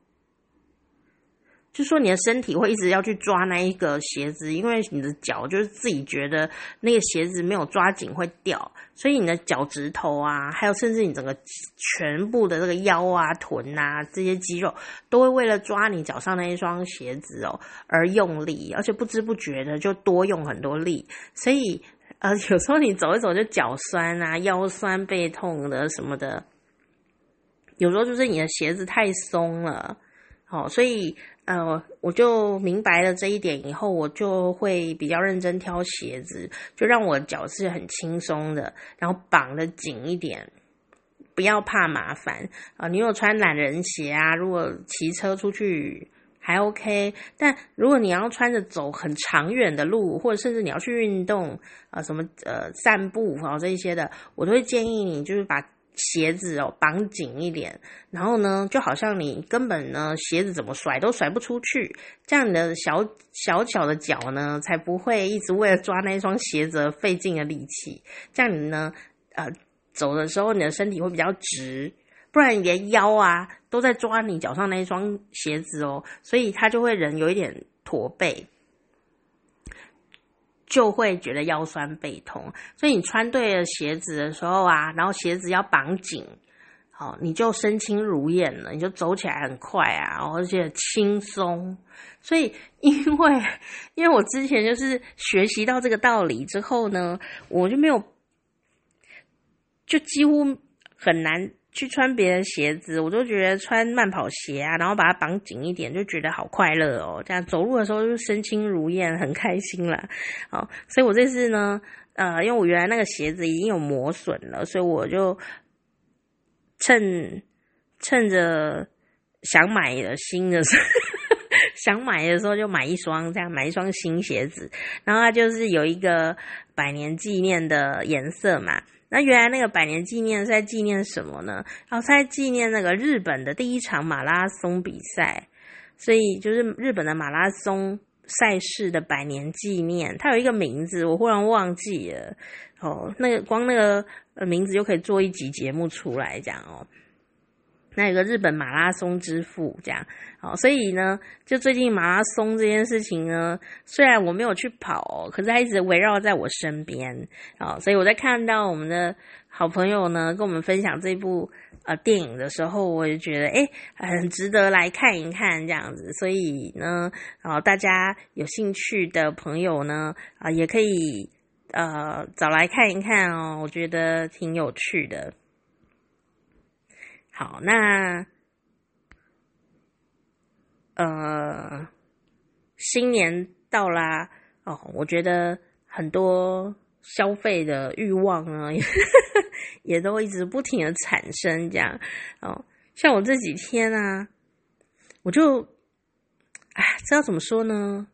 S1: 就说你的身体会一直要去抓那一个鞋子，因为你的脚就是自己觉得那个鞋子没有抓紧会掉，所以你的脚趾头啊，还有甚至你整个全部的这个腰啊、臀啊这些肌肉，都会为了抓你脚上那一双鞋子哦而用力，而且不知不觉的就多用很多力，所以呃有时候你走一走就脚酸啊、腰酸背痛的什么的，有时候就是你的鞋子太松了，好，所以。呃，我就明白了这一点以后，我就会比较认真挑鞋子，就让我脚是很轻松的，然后绑得紧一点，不要怕麻烦啊、你有穿懒人鞋啊？如果骑车出去还 OK，但如果你要穿着走很长远的路，或者甚至你要去运动啊、什么呃散步啊、这一些的，我都会建议你就是把。鞋子哦，绑紧一点，然后呢，就好像你根本呢，鞋子怎么甩都甩不出去，这样你的小小小的脚呢，才不会一直为了抓那一双鞋子而费劲的力气。这样你呢，呃，走的时候你的身体会比较直，不然你连腰啊都在抓你脚上那一双鞋子哦，所以它就会人有一点驼背。就会觉得腰酸背痛，所以你穿对了鞋子的时候啊，然后鞋子要绑紧，好，你就身轻如燕了，你就走起来很快啊，而且轻松。所以，因为 因为我之前就是学习到这个道理之后呢，我就没有，就几乎很难去穿别的鞋子。我就觉得穿慢跑鞋啊，然后把它绑紧一点，就觉得好快乐哦。这样走路的时候就身轻如燕，很开心了。好，所以我这次呢，呃，因为我原来那个鞋子已经有磨损了，所以我就。趁趁着想买的新的时候，想买的时候就买一双，这样买一双新鞋子。然后它就是有一个百年纪念的颜色嘛。那原来那个百年纪念是在纪念什么呢？然后在纪念那个日本的第一场马拉松比赛，所以就是日本的马拉松赛事的百年纪念。它有一个名字，我忽然忘记了。哦，那个光那个。呃，名字就可以做一集节目出来讲哦。那有个日本马拉松之父这样，好，所以呢，就最近马拉松这件事情呢，虽然我没有去跑，可是它一直围绕在我身边，好，所以我在看到我们的好朋友呢跟我们分享这部呃电影的时候，我就觉得诶很值得来看一看这样子，所以呢，然后大家有兴趣的朋友呢，啊，也可以。呃，找来看一看哦，我觉得挺有趣的。好，那呃，新年到啦哦，我觉得很多消费的欲望呢，也，都一直不停的产生，这样哦。像我这几天啊，我就，哎，这要怎么说呢？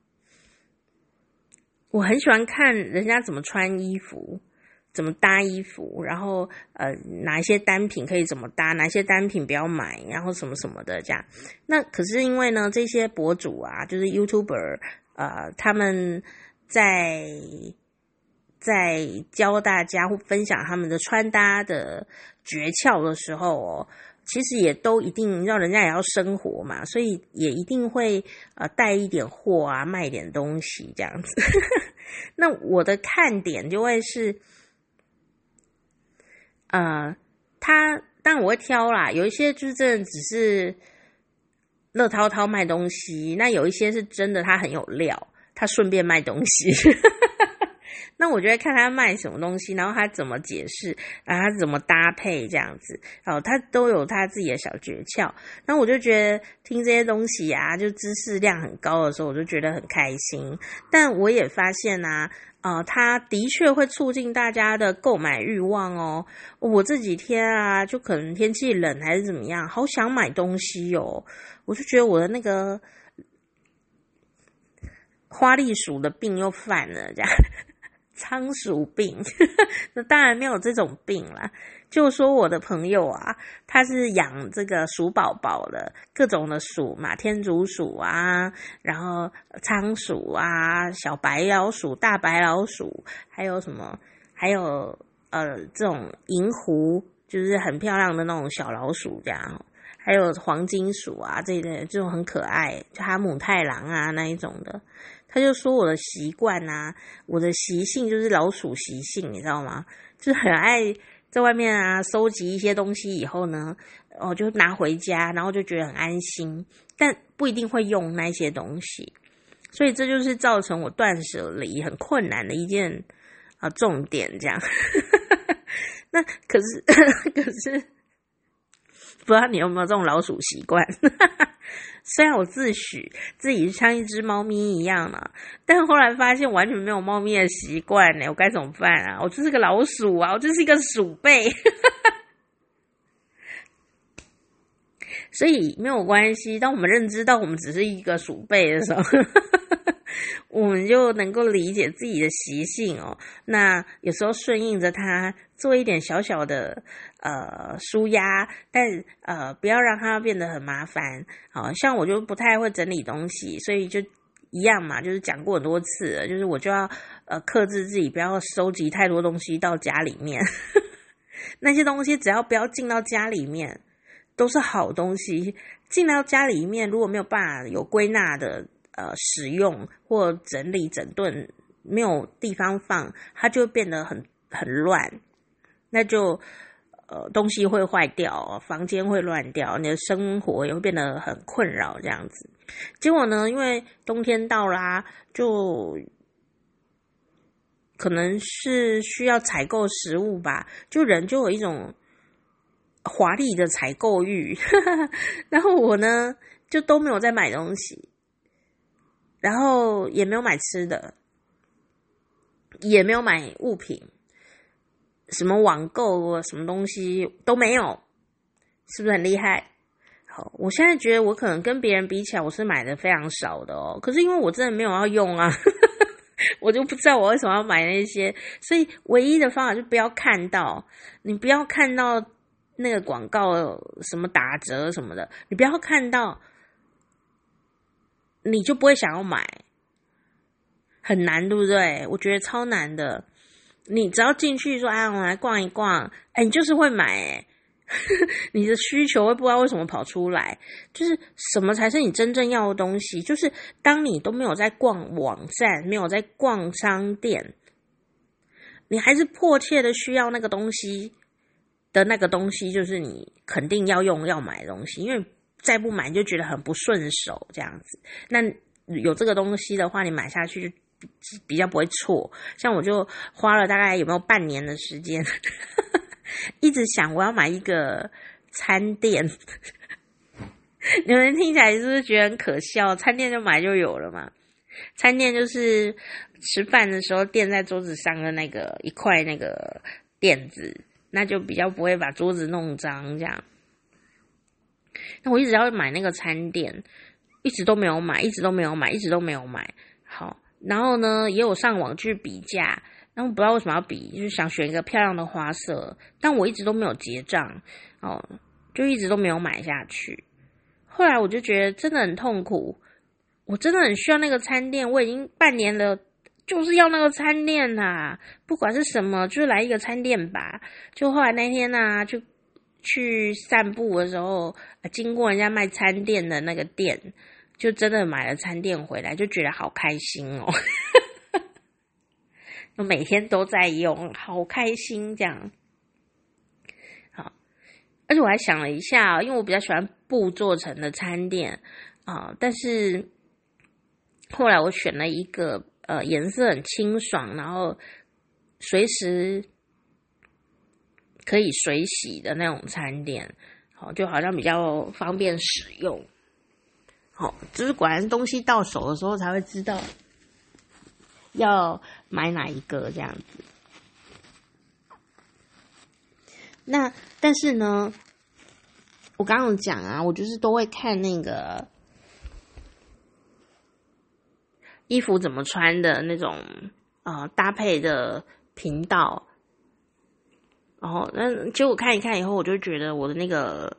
S1: 我很喜欢看人家怎么穿衣服，怎么搭衣服，然后呃，哪一些单品可以怎么搭，哪些单品不要买，然后什么什么的这样。那可是因为呢，这些博主啊，就是 YouTuber，呃，他们在在教大家或分享他们的穿搭的诀窍的时候哦。其实也都一定让人家也要生活嘛，所以也一定会呃带一点货啊，卖点东西这样子。那我的看点就会是，呃，他但我会挑啦，有一些就是真的只是乐滔滔卖东西，那有一些是真的他很有料，他顺便卖东西。那我就会看他卖什么东西，然后他怎么解释，然后他怎么搭配这样子，哦，他都有他自己的小诀窍。那我就觉得听这些东西啊，就知识量很高的时候，我就觉得很开心。但我也发现啊，呃，他的确会促进大家的购买欲望哦。我这几天啊，就可能天气冷还是怎么样，好想买东西哦。我就觉得我的那个花栗鼠的病又犯了，这样。仓鼠病，那当然没有这种病啦。就说我的朋友啊，他是养这个鼠宝宝的，各种的鼠嘛，天竺鼠啊，然后仓鼠啊，小白老鼠、大白老鼠，还有什么？还有呃，这种银狐，就是很漂亮的那种小老鼠，这样。还有黄金鼠啊，这一类这种很可爱，就哈姆太郎啊那一种的。他就说我的习惯啊，我的习性就是老鼠习性，你知道吗？就是很爱在外面啊收集一些东西，以后呢，哦就拿回家，然后就觉得很安心，但不一定会用那些东西，所以这就是造成我断舍离很困难的一件啊重点，这样。那可是 可是，不知道你有没有这种老鼠习惯？虽然我自诩自己像一只猫咪一样嘛，但后来发现完全没有猫咪的习惯呢，我该怎么办啊？我就是个老鼠啊，我就是一个鼠辈，所以没有关系。当我们认知到我们只是一个鼠辈的时候，我们就能够理解自己的习性哦。那有时候顺应着它。做一点小小的呃舒压，但呃不要让它变得很麻烦。好像我就不太会整理东西，所以就一样嘛，就是讲过很多次了，就是我就要呃克制自己，不要收集太多东西到家里面。那些东西只要不要进到家里面，都是好东西。进到家里面，如果没有办法有归纳的呃使用或整理整顿，没有地方放，它就变得很很乱。那就呃东西会坏掉，房间会乱掉，你的生活也会变得很困扰这样子。结果呢，因为冬天到啦，就可能是需要采购食物吧，就人就有一种华丽的采购欲，然后我呢就都没有在买东西，然后也没有买吃的，也没有买物品，什么网购，什么东西都没有，是不是很厉害？好，我现在觉得我可能跟别人比起来，我是买的非常少的哦。可是因为我真的没有要用啊，我就不知道我为什么要买那些。所以唯一的方法就不要看到，你不要看到那个广告什么打折什么的，你不要看到，你就不会想要买。很难，对不对？我觉得超难的。你只要进去说：“哎，我来逛一逛。”哎，你就是会买，哎。你的需求会不知道为什么跑出来，就是什么才是你真正要的东西？就是当你都没有在逛网站，没有在逛商店，你还是迫切的需要那个东西的那个东西，就是你肯定要用要买的东西，因为再不买就觉得很不顺手这样子。那有这个东西的话，你买下去就比较不会错。像我就花了大概有没有半年的时间。一直想我要买一个餐垫，你们听起来是不是觉得很可笑？餐垫就买就有了嘛？餐垫就是吃饭的时候垫在桌子上的那个一块那个垫子，那就比较不会把桌子弄脏。这样，那我一直要买那个餐垫，一直都没有买，一直都没有买，一直都没有买。好，然后呢，也有上网去比价。然后不知道为什么要比，就是想选一个漂亮的花色，但我一直都没有结账哦，就一直都没有买下去。后来我就觉得真的很痛苦，我真的很需要那个餐垫，我已经半年了，就是要那个餐垫呐，不管是什么，就是来一个餐垫吧。就后来那天呢、就去散步的时候，经过人家卖餐垫的那个店，就真的买了餐垫回来，就觉得好开心哦。我每天都在用，好开心这样。好，而且我还想了一下，因为我比较喜欢布做成的餐垫啊，但是后来我选了一个呃颜色很清爽，然后随时可以水洗的那种餐垫，好，就好像比较方便使用。好，就是果然东西到手的时候才会知道。要买哪一个这样子？那但是呢，我刚刚讲啊，我就是都会看那个衣服怎么穿的那种呃搭配的频道，然后那结果看一看以后，我就觉得我的那个。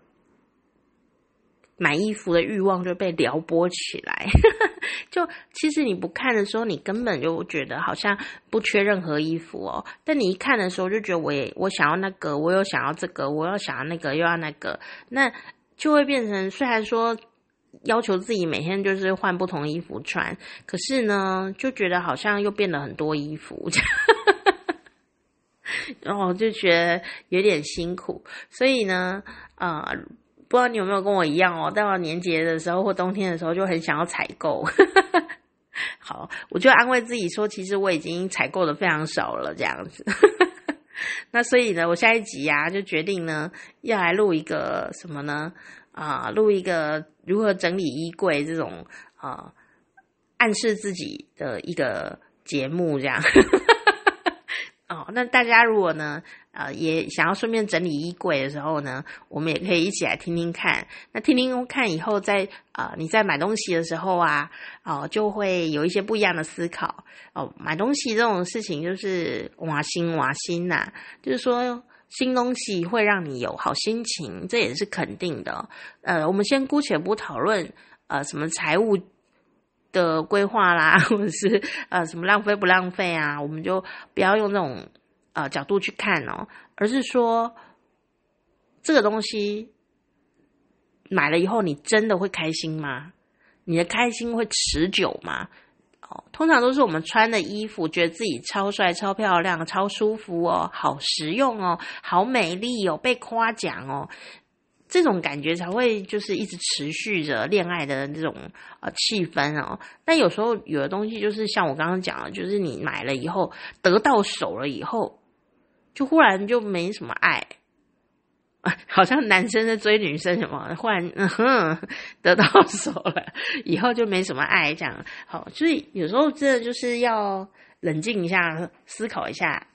S1: 买衣服的欲望就被撩拨起来，就其实你不看的时候，你根本就觉得好像不缺任何衣服哦。但你一看的时候，就觉得我也我想要那个，我又想要这个，我又想要那个，又要那个，那就会变成虽然说要求自己每天就是换不同衣服穿，可是呢，就觉得好像又变了很多衣服，然后就觉得有点辛苦，所以呢，呃。不知道你有没有跟我一样哦？到了年节的时候或冬天的时候，就很想要采购。好，我就安慰自己说，其实我已经采购的非常少了，这样子。那所以呢，我下一集呀、就决定呢，要来录一个什么呢？啊、呃，录一个如何整理衣柜这种啊、暗示自己的一个节目，这样。哦，那大家如果呢，呃，也想要顺便整理衣柜的时候呢，我们也可以一起来听听看。那听听看以后在，在呃你在买东西的时候啊，哦、就会有一些不一样的思考。哦，买东西这种事情就是挖心挖心呐，就是说新东西会让你有好心情，这也是肯定的。呃，我们先姑且不讨论呃什么财务。的规划啦，或者是呃什么浪费不浪费啊，我们就不要用这种呃角度去看哦，而是说这个东西买了以后，你真的会开心吗？你的开心会持久吗？哦，通常都是我们穿的衣服，觉得自己超帅、超漂亮、超舒服哦，好实用哦，好美丽哦，被夸奖哦，这种感觉才会就是一直持续着恋爱的这种呃气氛哦。但有时候有的东西就是像我刚刚讲的，就是你买了以后得到手了以后，就忽然就没什么爱。好像男生在追女生什么，忽然嗯哼得到手了，以后就没什么爱这样。好，所以有时候真的就是要冷静一下，思考一下，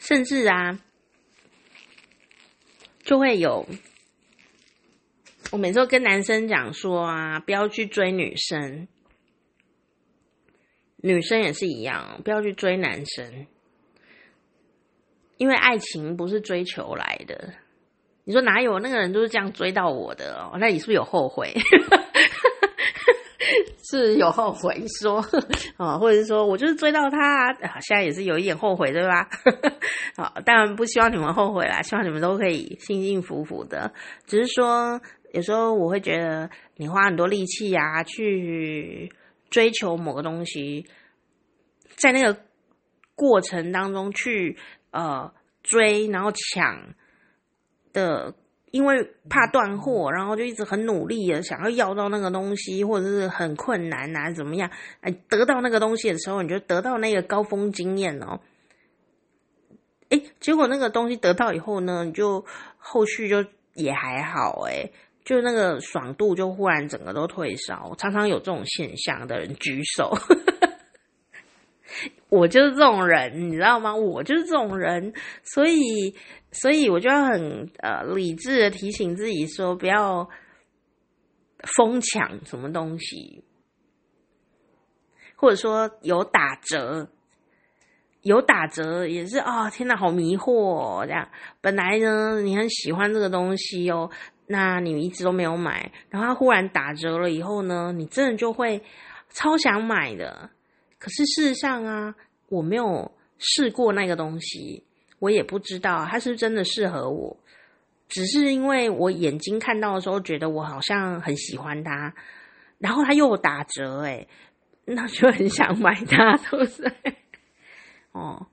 S1: 甚至啊，就会有。我每次都跟男生讲说啊，不要去追女生，女生也是一样，不要去追男生。因为爱情不是追求来的，你说哪有那个人都是这样追到我的哦？那你是不是有后悔？是有后悔说啊，或者是说我就是追到他啊，现在也是有一点后悔，对吧？啊，当然不希望你们后悔啦，希望你们都可以幸幸福福的。只是说有时候我会觉得你花很多力气呀，去追求某个东西，在那个过程当中去。呃，追然后抢的，因为怕断货，然后就一直很努力的想要要到那个东西，或者是很困难啊，怎么样？哎，得到那个东西的时候，你就得到那个高峰经验哦。哎，结果那个东西得到以后呢，你就后续就也还好，哎，就那个爽度就忽然整个都退烧，常常有这种现象的人举手。我就是这种人，你知道吗？我就是这种人，所以，所以我就要很呃理智的提醒自己说，不要疯抢什么东西，或者说有打折，有打折也是啊、天哪，好迷惑哦！这样本来呢，你很喜欢这个东西哦，那你一直都没有买，然后它忽然打折了以后呢，你真的就会超想买的。可是事实上啊，我没有试过那个东西，我也不知道它是不是真的适合我。只是因为我眼睛看到的时候，觉得我好像很喜欢它，然后它又打折，诶，那就很想买它，对不对？哦，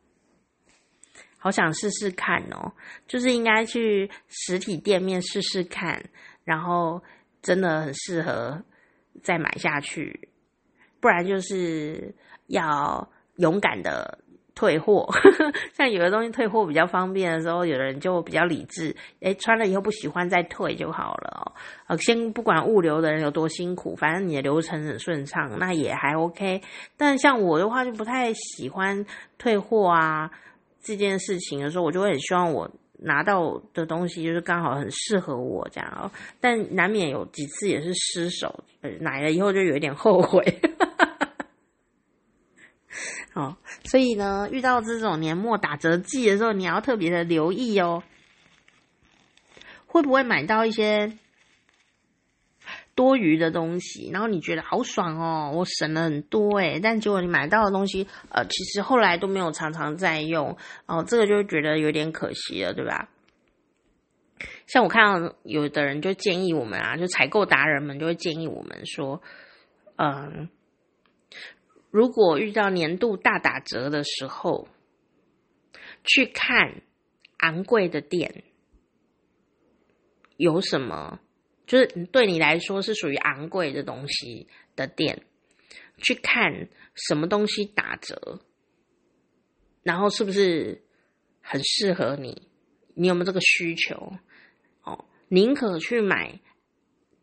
S1: 好想试试看哦，就是应该去实体店面试试看，然后真的很适合再买下去，不然就是。要勇敢的退货，像有的东西退货比较方便的时候，有的人就比较理智，诶，穿了以后不喜欢再退就好了哦。呃先不管物流的人有多辛苦，反正你的流程很顺畅，那也还 OK。但像我的话，就不太喜欢退货啊这件事情的时候，我就会很希望我拿到的东西就是刚好很适合我这样哦。但难免有几次也是失手，呃买了以后就有一点后悔。哈哈哈哦，所以呢，遇到这种年末打折季的时候，你要特别的留意哦，会不会买到一些多余的东西？然后你觉得好爽哦，我省了很多诶，但结果你买到的东西，呃，其实后来都没有常常在用哦，这个就觉得有点可惜了，对吧？像我看到有的人就建议我们啊，就采购达人们就会建议我们说，嗯。如果遇到年度大打折的时候，去看昂贵的店有什么？就是对你来说是属于昂贵的东西的店，去看什么东西打折，然后是不是很适合你？你有没有这个需求？哦，宁可去买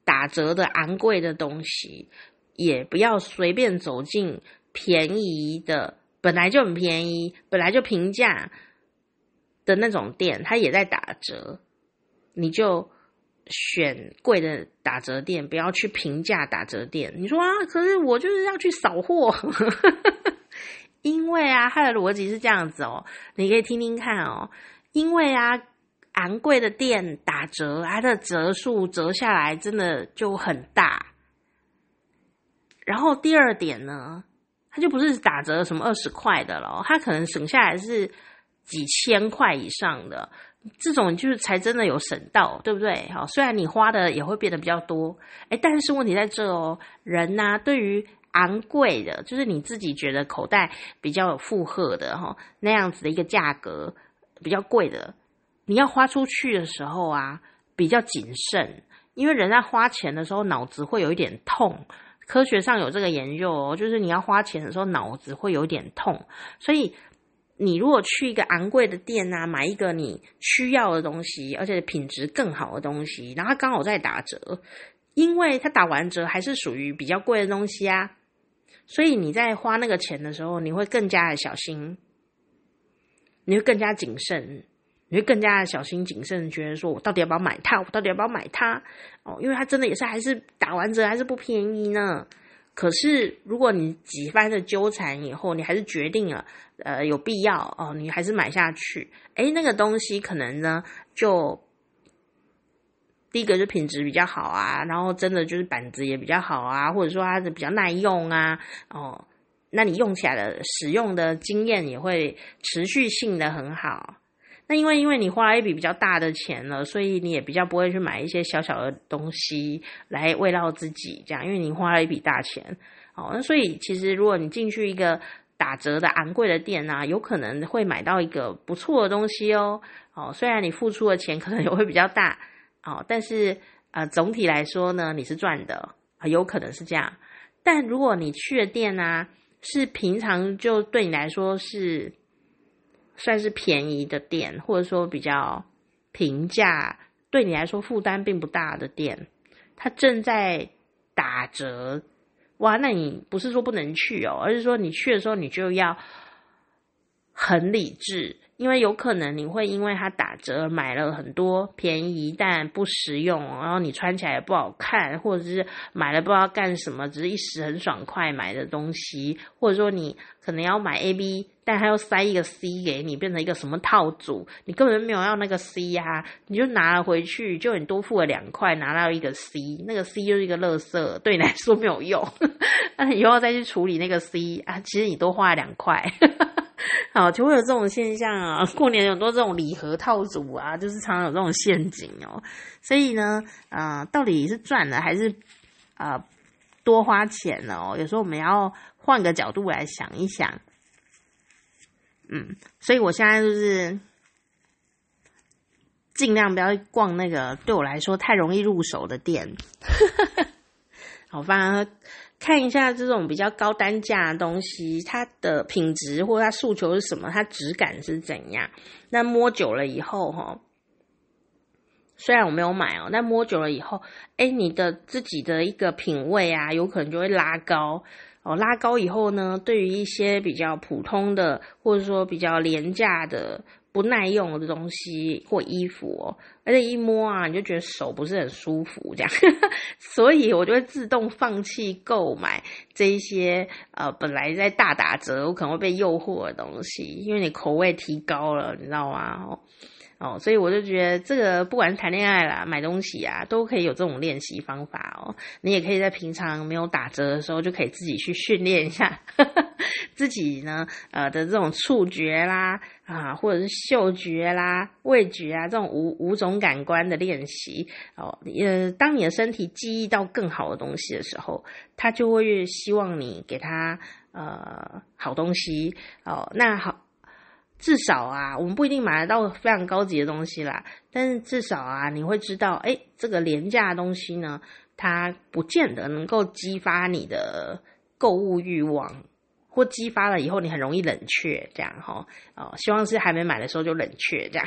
S1: 打折的昂贵的东西，也不要随便走进。便宜的本来就很便宜，本来就平价的那种店，它也在打折，你就选贵的打折店，不要去平价打折店。你说啊，可是我就是要去扫货，因为啊，它的逻辑是这样子哦，你可以听听看哦，因为啊，昂贵的店打折，它的折数折下来真的就很大。然后第二点呢？它就不是打折什么二十块的了，它可能省下来是几千块以上的，这种就是才真的有省到，对不对？好，虽然你花的也会变得比较多，诶，但是问题在这哦，人呐，对于昂贵的，就是你自己觉得口袋比较有负荷的哈，那样子的一个价格比较贵的，你要花出去的时候啊，比较谨慎，因为人在花钱的时候脑子会有一点痛。科学上有这个研究哦，就是你要花钱的时候脑子会有点痛，所以你如果去一个昂贵的店啊，买一个你需要的东西，而且品质更好的东西，然后刚好在打折，因为它打完折还是属于比较贵的东西啊。所以你在花那个钱的时候，你会更加的小心，你会更加谨慎，你会更加的小心谨慎，觉得说我到底要不要买它？我到底要不要买它？哦，因为它真的也是还是打完折还是不便宜呢。可是如果你几番的纠缠以后，你还是决定了，呃，有必要哦，你还是买下去。诶，那个东西可能呢就。第一个是品质比较好啊，然后真的就是板子也比较好啊，或者说它是比较耐用啊，哦，那你用起来的使用的经验也会持续性的很好。那因为因为你花了一笔比较大的钱了，所以你也比较不会去买一些小小的东西来慰劳自己，这样，因为你花了一笔大钱，哦，那所以其实如果你进去一个打折的昂贵的店啊，有可能会买到一个不错的东西哦，哦，虽然你付出的钱可能也会比较大。哦，但是呃，总体来说呢，你是赚的啊，有可能是这样。但如果你去的店呢，啊，是平常就对你来说是算是便宜的店，或者说比较平价，对你来说负担并不大的店，它正在打折，哇，那你不是说不能去哦，而是说你去的时候你就要很理智。因为有可能你会因为它打折买了很多便宜但不实用，然后你穿起来也不好看，或者是买了不知道干什么，只是一时很爽快买的东西，或者说你可能要买 A B，但它又塞一个 C 给你，变成一个什么套组，你根本没有要那个 C 呀，你就拿了回去，就你多付了两块拿到一个 C，那个 C 就是一个垃圾，对你来说没有用，那你以后再去处理那个 C 啊，其实你多花了两块。好，就会有这种现象啊！过年有很多这种礼盒套组啊，就是常常有这种陷阱哦。所以呢，呃，到底是赚了还是呃多花钱了哦？有时候我们要换个角度来想一想。嗯，所以我现在就是尽量不要逛那个对我来说太容易入手的店。好，反而。看一下这种比较高单价的东西，它的品质或它诉求是什么，它质感是怎样？那摸久了以后，哈，虽然我没有买哦，但摸久了以后，哎，你的自己的一个品味啊，有可能就会拉高哦。拉高以后呢，对于一些比较普通的，或者说比较廉价的。不耐用的东西或衣服哦，而且一摸啊，你就觉得手不是很舒服，这样，所以我就会自动放弃购买这一些呃本来在大打折，我可能会被诱惑的东西，因为你口味提高了，你知道吗？哦，所以我就觉得这个不管是谈恋爱啦、买东西啊，都可以有这种练习方法哦。你也可以在平常没有打折的时候，就可以自己去训练一下呵 呵自己呢，呃的这种触觉啦啊，或者是嗅觉啦、味觉啊这种五五种感官的练习哦。呃，当你的身体记忆到更好的东西的时候，他就会越希望你给他呃好东西哦。那好。至少啊，我们不一定买得到非常高级的东西啦，但是至少啊，你会知道，哎，这个廉价的东西呢，它不见得能够激发你的购物欲望，或激发了以后你很容易冷却，这样哦，哦，希望是还没买的时候就冷却这样。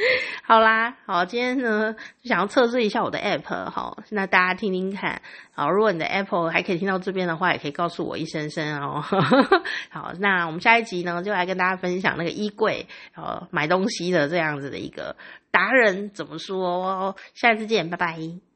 S1: 好啦，好，今天呢就想要测试一下我的 Apple，好，那大家听听看，好，如果你的 Apple 还可以听到这边的话，也可以告诉我一声声哦。好，那我们下一集呢就来跟大家分享那个衣柜，呃，买东西的这样子的一个达人怎么说，哦下一次见，拜拜。